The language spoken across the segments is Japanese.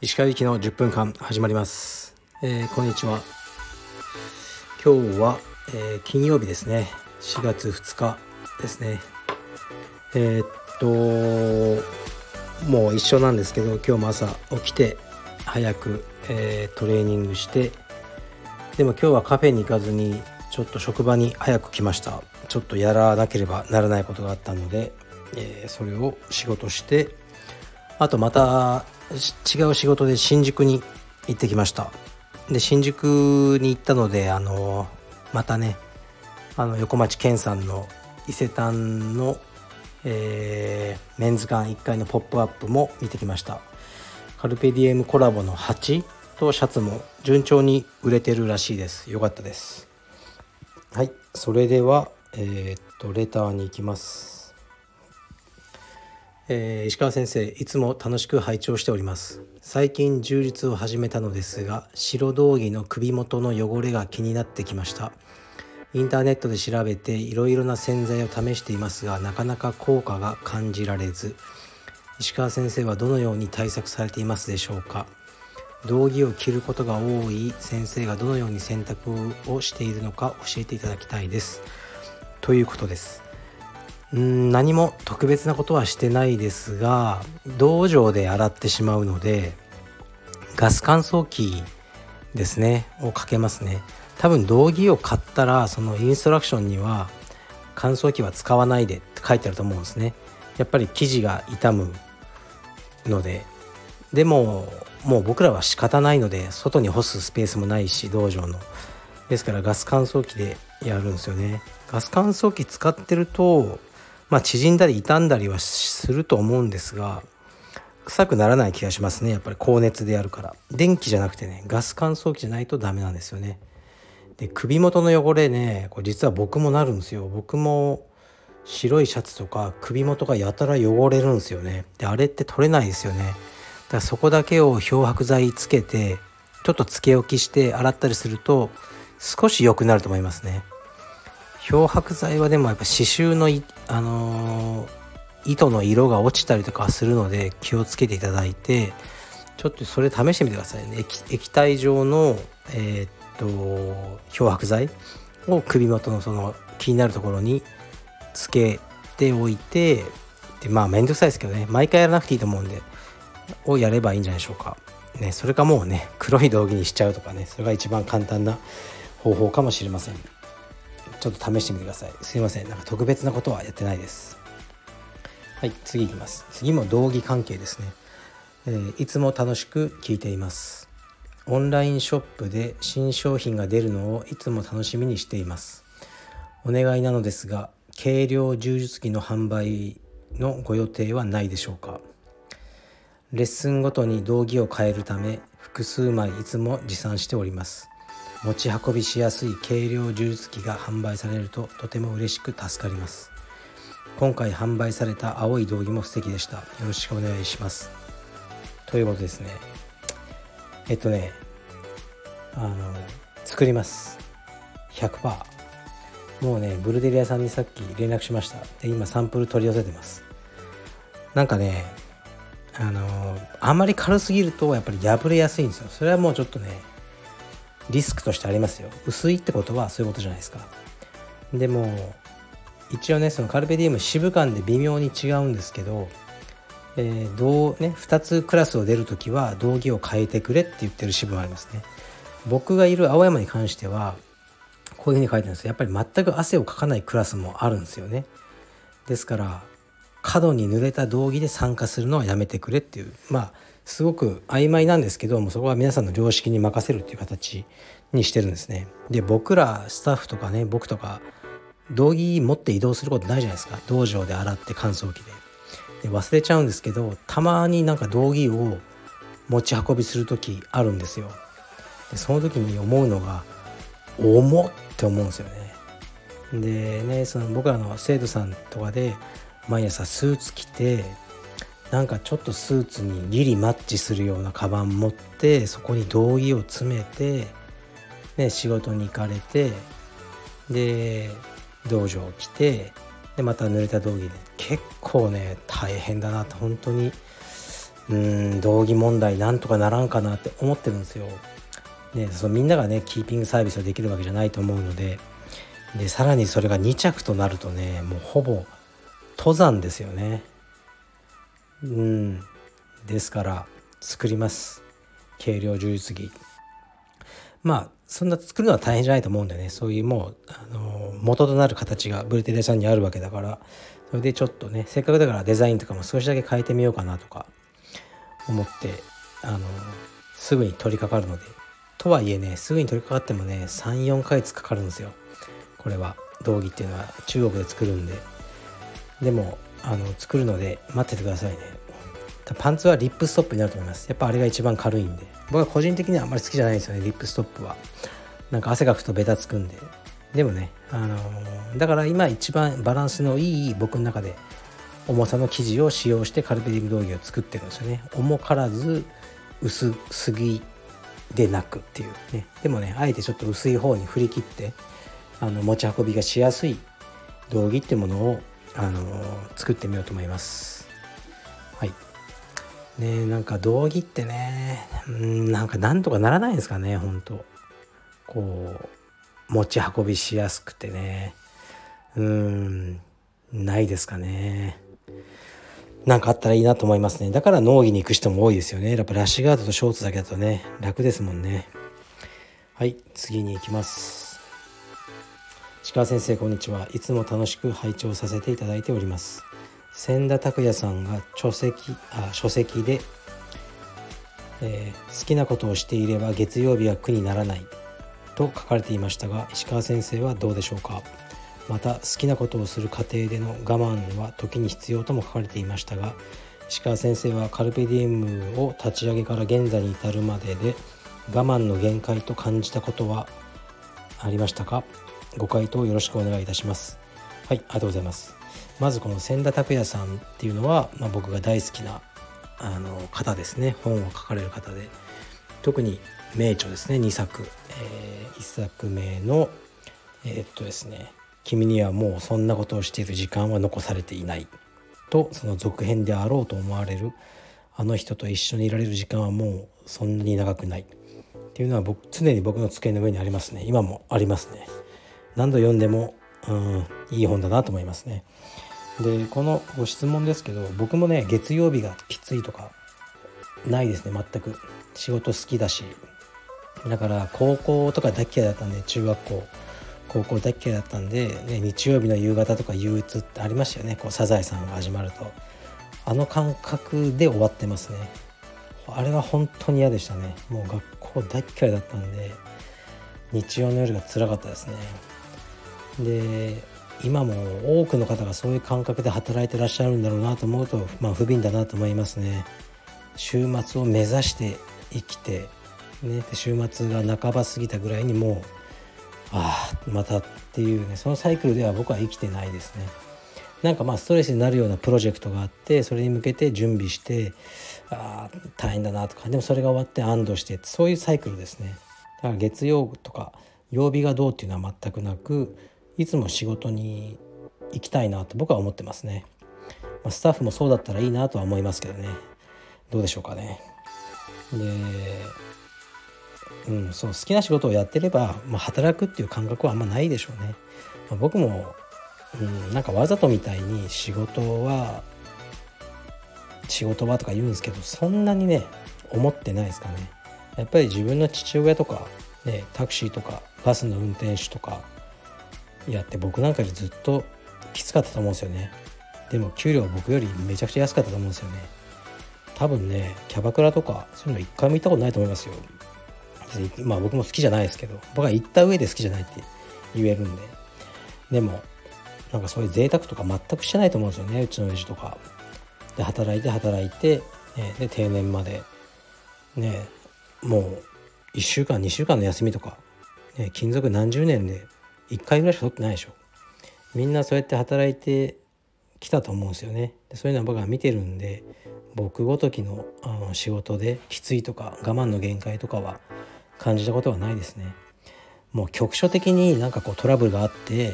石川行きの10分間始まります、えー、こんにちは。今日は、えー、金曜日ですね。4月2日ですね。えー、っともう一緒なんですけど今日も朝起きて早く、えトレーニングしてでも今日はカフェに行かずにちょっと職場に早く来ました。ちょっとやらなければならないことがあったので、えそれを仕事してあとまた違う仕事で新宿に行ってきました。で新宿に行ったのであのまたねあの横町健さんの伊勢丹の、えー、メンズ館1階の「ポップアップも見てきました。カルペディエムコラボの8とシャツも順調に売れてるらしいです。よかったです。はい。それではえー、っとレターに行きます。えー、石川先生いつも楽しく拝聴しております。最近充実を始めたのですが白道着の首元の汚れが気になってきました。インターネットで調べていろいろな洗剤を試していますがなかなか効果が感じられず。石川先生はどのように対策されていますでしょうか。道着を着ることが多い先生がどのように選択をしているのか教えていただきたいです。ということです。うん何も特別なことはしてないですが道場で洗ってしまうのでガス乾燥機ですねをかけますね。多分道着を買ったらそのインストラクションには乾燥機は使わないでって書いてあると思うんですね。やっぱり生地が傷むので。でももう僕らは仕方ないので外に干すスペースもないし道場の。ですからガス乾燥機でやるんですよね。ガス乾燥機使ってるとまあ、縮んだり傷んだりはすると思うんですが臭くならない気がしますね。やっぱり高熱でやるから。電気じゃなくてねガス乾燥機じゃないとダメなんですよね。で首元の汚れねこれ実は僕もなるんですよ。僕も白いシャツとか首元がやたら汚れるんですよね。であれって取れないですよね。だからそこだけを漂白剤つけてちょっとつけ置きして洗ったりすると少し良くなると思いますね。漂白剤はでもやっぱ刺繍のあのー、糸の色が落ちたりとかするので気をつけていただいてちょっとそれ試してみてくださいね。液体状のえー、っと漂白剤を首元のその気になるところにつけておいてでまあ面倒くさいですけどね。毎回やらなくていいと思うんでをやればいいんじゃないでしょうか。ねそれかもうね黒い道着にしちゃうとかねそれが一番簡単な方法かもしれません。ちょっと試してみてください。すいません。なんか特別なことはやってないです。はい次いきます。次も道義関係ですね、えー、いつも楽しく聞いています。オンラインショップで新商品が出るのをいつも楽しみにしています。お願いなのですが軽量柔術機の販売のご予定はないでしょうか。レッスンごとに道着を変えるため複数枚いつも持参しております。持ち運びしやすい軽量柔術機が販売されるととても嬉しく助かります。今回販売された青い道着も素敵でした。よろしくお願いします。ということですね。えっとねあの作ります。100%もうねブルデリアさんにさっき連絡しました。で今サンプル取り寄せてます。なんかねあのあんまり軽すぎるとやっぱり破れやすいんですよ。それはもうちょっとねリスクとしてありますよ。薄いってことはそういうことじゃないですか。でも一応ねそのカルペディウム支部間で微妙に違うんですけど、えー、どうね2つクラスを出るときは道着を変えてくれって言ってる支部がありますね。僕がいる青山に関してはこういうふうに書いてるんですやっぱり全く汗をかかないクラスもあるんですよね。ですから過度に濡れた道着で参加するのはやめてくれっていう。まあすごく曖昧なんですけどもそこは皆さんの常識に任せるっていう形にしてるんですね。で僕らスタッフとかね僕とか道着持って移動することないじゃないですか道場で洗って乾燥機で。で忘れちゃうんですけどたまになんか道着を持ち運びする時あるんですよ。でその時に思うのが重って思うんですよね。でねその僕らの生徒さんとかで毎朝スーツ着てなんかちょっとスーツにギリマッチするようなカバン持ってそこに道着を詰めて、ね、仕事に行かれてで道場来てでまた濡れた道着で結構ね大変だなって本当にうん道着問題なんとかならんかなって思ってるんですよ。ね、そのみんながねキーピングサービスをできるわけじゃないと思うのででさらにそれが2着となるとねもうほぼ登山ですよね。うん。ですから作ります。軽量充実着まあそんな作るのは大変じゃないと思うんでね。そういうもうあの元となる形がブルテレさんにあるわけだから。それでちょっとねせっかくだからデザインとかも少しだけ変えてみようかなとか。思ってあのすぐに取り掛かるので。とはいえねすぐに取り掛かってもね34ヶ月かかるんですよ。これは。道着っていうのは中国で作るんで。でもあの作るので待っててくださいね。パンツはリップストップになると思います。やっぱあれが一番軽いんで。僕は個人的にはあんまり好きじゃないんですよねリップストップは。なんか汗かくとベタつくんで。でもね、あのー、だから今一番バランスのいい僕の中で重さの生地を使用してカルペディウム道着を作ってるんですよね。重からず薄すぎでなくっていう。ね。でもねあえてちょっと薄い方に振り切ってあの持ち運びがしやすい道着ってものを、あの、作ってみようと思います。はい。ねなんか道着ってねうんなんかなんとかならないんですかね本当こう持ち運びしやすくてね。うんないですかね。なんかあったらいいなと思いますね。だから農着に行く人も多いですよね。やっぱラッシュガードとショーツだけだとね楽ですもんね。はい次に行きます。鹿先生こんにちは。いつも楽しく拝聴させていただいております。千田拓也さんが書籍あ書籍で、えー、好きなことをしていれば月曜日は苦にならないと書かれていましたが石川先生はどうでしょうか。また好きなことをする過程での我慢は時に必要とも書かれていましたが石川先生はカルペディウムを立ち上げから現在に至るまでで我慢の限界と感じたことはありましたか？ご回答よろしくお願いいたします。はいありがとうございます。まずこの千田拓也さんっていうのは、まあ、僕が大好きなあの方ですね。本を書かれる方で。特に名著ですね。2作、えー、1作目のえー、っとですね「君にはもうそんなことをしている時間は残されていない」とその続編であろうと思われるあの人と一緒にいられる時間はもうそんなに長くない。っていうのは僕常に僕の机の上にありますね。今もありますね。何度読んでもうんいい本だなと思いますね。でこのご質問ですけど僕もね月曜日がきついとかないですね全く。仕事好きだし。だから高校とか大嫌いだったんで中学校。高校大嫌いだったんで、ね、日曜日の夕方とか憂鬱ってありましたよね。こうサザエさんが始まると。あの感覚で終わってますね。あれは本当に嫌でしたね。もう学校大嫌いだったんで日曜の夜が辛かったですね。で今も多くの方がそういう感覚で働いてらっしゃるんだろうなと思うと、まあ、不憫だなと思いますね。週末を目指して生きて、ね、週末が半ば過ぎたぐらいにもうああまたっていうねそのサイクルでは僕は生きてないですね。なんかまあストレスになるようなプロジェクトがあってそれに向けて準備してああ大変だなとかでもそれが終わって安堵してそういうサイクルですね。だから月曜とか曜日がどうっていうのは全くなくいつも仕事に行きたいなと僕は思ってますね、まあ、スタッフもそうだったらいいなとは思いますけどねどうでしょうかねでうん、そう好きな仕事をやってれば、まあ、働くっていう感覚はあんまないでしょうね。まあ、僕も、うん、なんかわざとみたいに仕事は仕事はとか言うんですけどそんなにね思ってないですかね。やっぱり自分の父親とか、ね、タクシーとかバスの運転手とかやって僕なんかよりずっときつかったと思うんですよね。でも給料は僕よりめちゃくちゃ安かったと思うんですよね。多分ねキャバクラとかそういうの一回も行ったことないと思いますよ。まあ僕も好きじゃないですけど僕は行った上で好きじゃないって言えるんででもなんかそういう贅沢とか全くしてないと思うんですよねうちの親父とかで働いて働いて、ね、で定年までねもう1週間2週間の休みとか、ね、勤続何十年で1回ぐらいしか取ってないでしょ。みんなそうやって働いてきたと思うんですよね。でそういうのは僕は見てるんで僕ごときのあの仕事できついとか我慢の限界とかは感じたことはないですね。もう局所的になんかこうトラブルがあって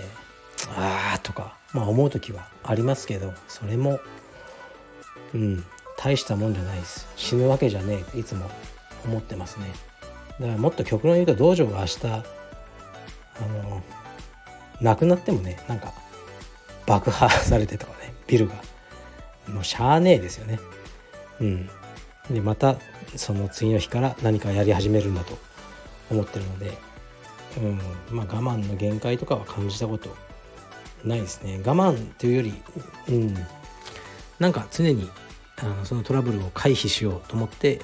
ああとか、まあ、思う時はありますけどそれもうん大したもんじゃないです。死ぬわけじゃねえいつも思ってますね。だからもっと極論言うと道場が明日あのなくなってもねなんか爆破されてとかね ビルが。もうしゃあねえですよね。うん。でまたその次の日から何かやり始めるんだと思ってるので、うん。まあ、我慢の限界とかは感じたことないですね。我慢というより、うん、なんか常にあのそのトラブルを回避しようと思って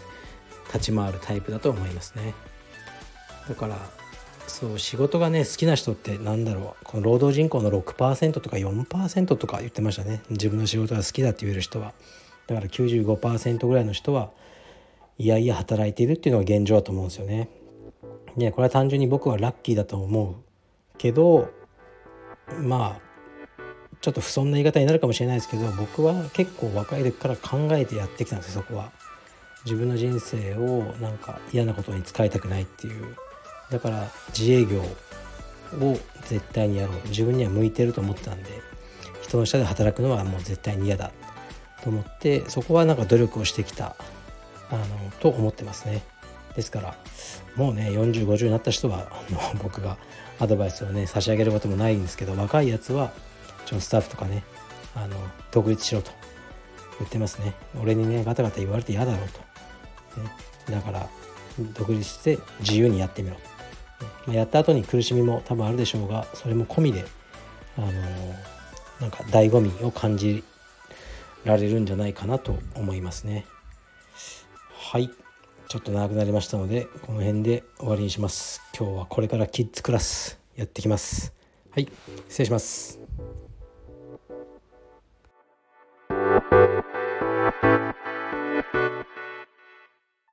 立ち回るタイプだと思いますね。だからそう仕事がね好きな人ってなんだろうこの労働人口の6%とか4%とか言ってましたね自分の仕事が好きだって言える人はだから95%ぐらいの人はいやいや働いているっていうのが現状だと思うんですよね。ねこれは単純に僕はラッキーだと思うけどまあちょっと不遜な言い方になるかもしれないですけど僕は結構若い時から考えてやってきたんですよそこは。自分の人生をなんか嫌なことに使いたくないっていうだから自営業を絶対にやろう。自分には向いてると思ってたんで人の下で働くのはもう絶対に嫌だ。と思ってそこはなんか努力をしてきたあのと思ってますね。ですからもうね4050になった人はあの僕がアドバイスをね差し上げることもないんですけど若いやつはちょスタッフとかねあの独立しろと言ってますね。俺にねガタガタ言われて嫌だろうと、ね、だから独立して自由にやってみろ、まあ、やった後に苦しみも多分あるでしょうがそれも込みであのなんか醍醐味を感じられるんじゃないかなと思いますね。はい。ちょっと長くなりましたのでこの辺で終わりにします。今日はこれからキッズクラスやってきます。はい。失礼します。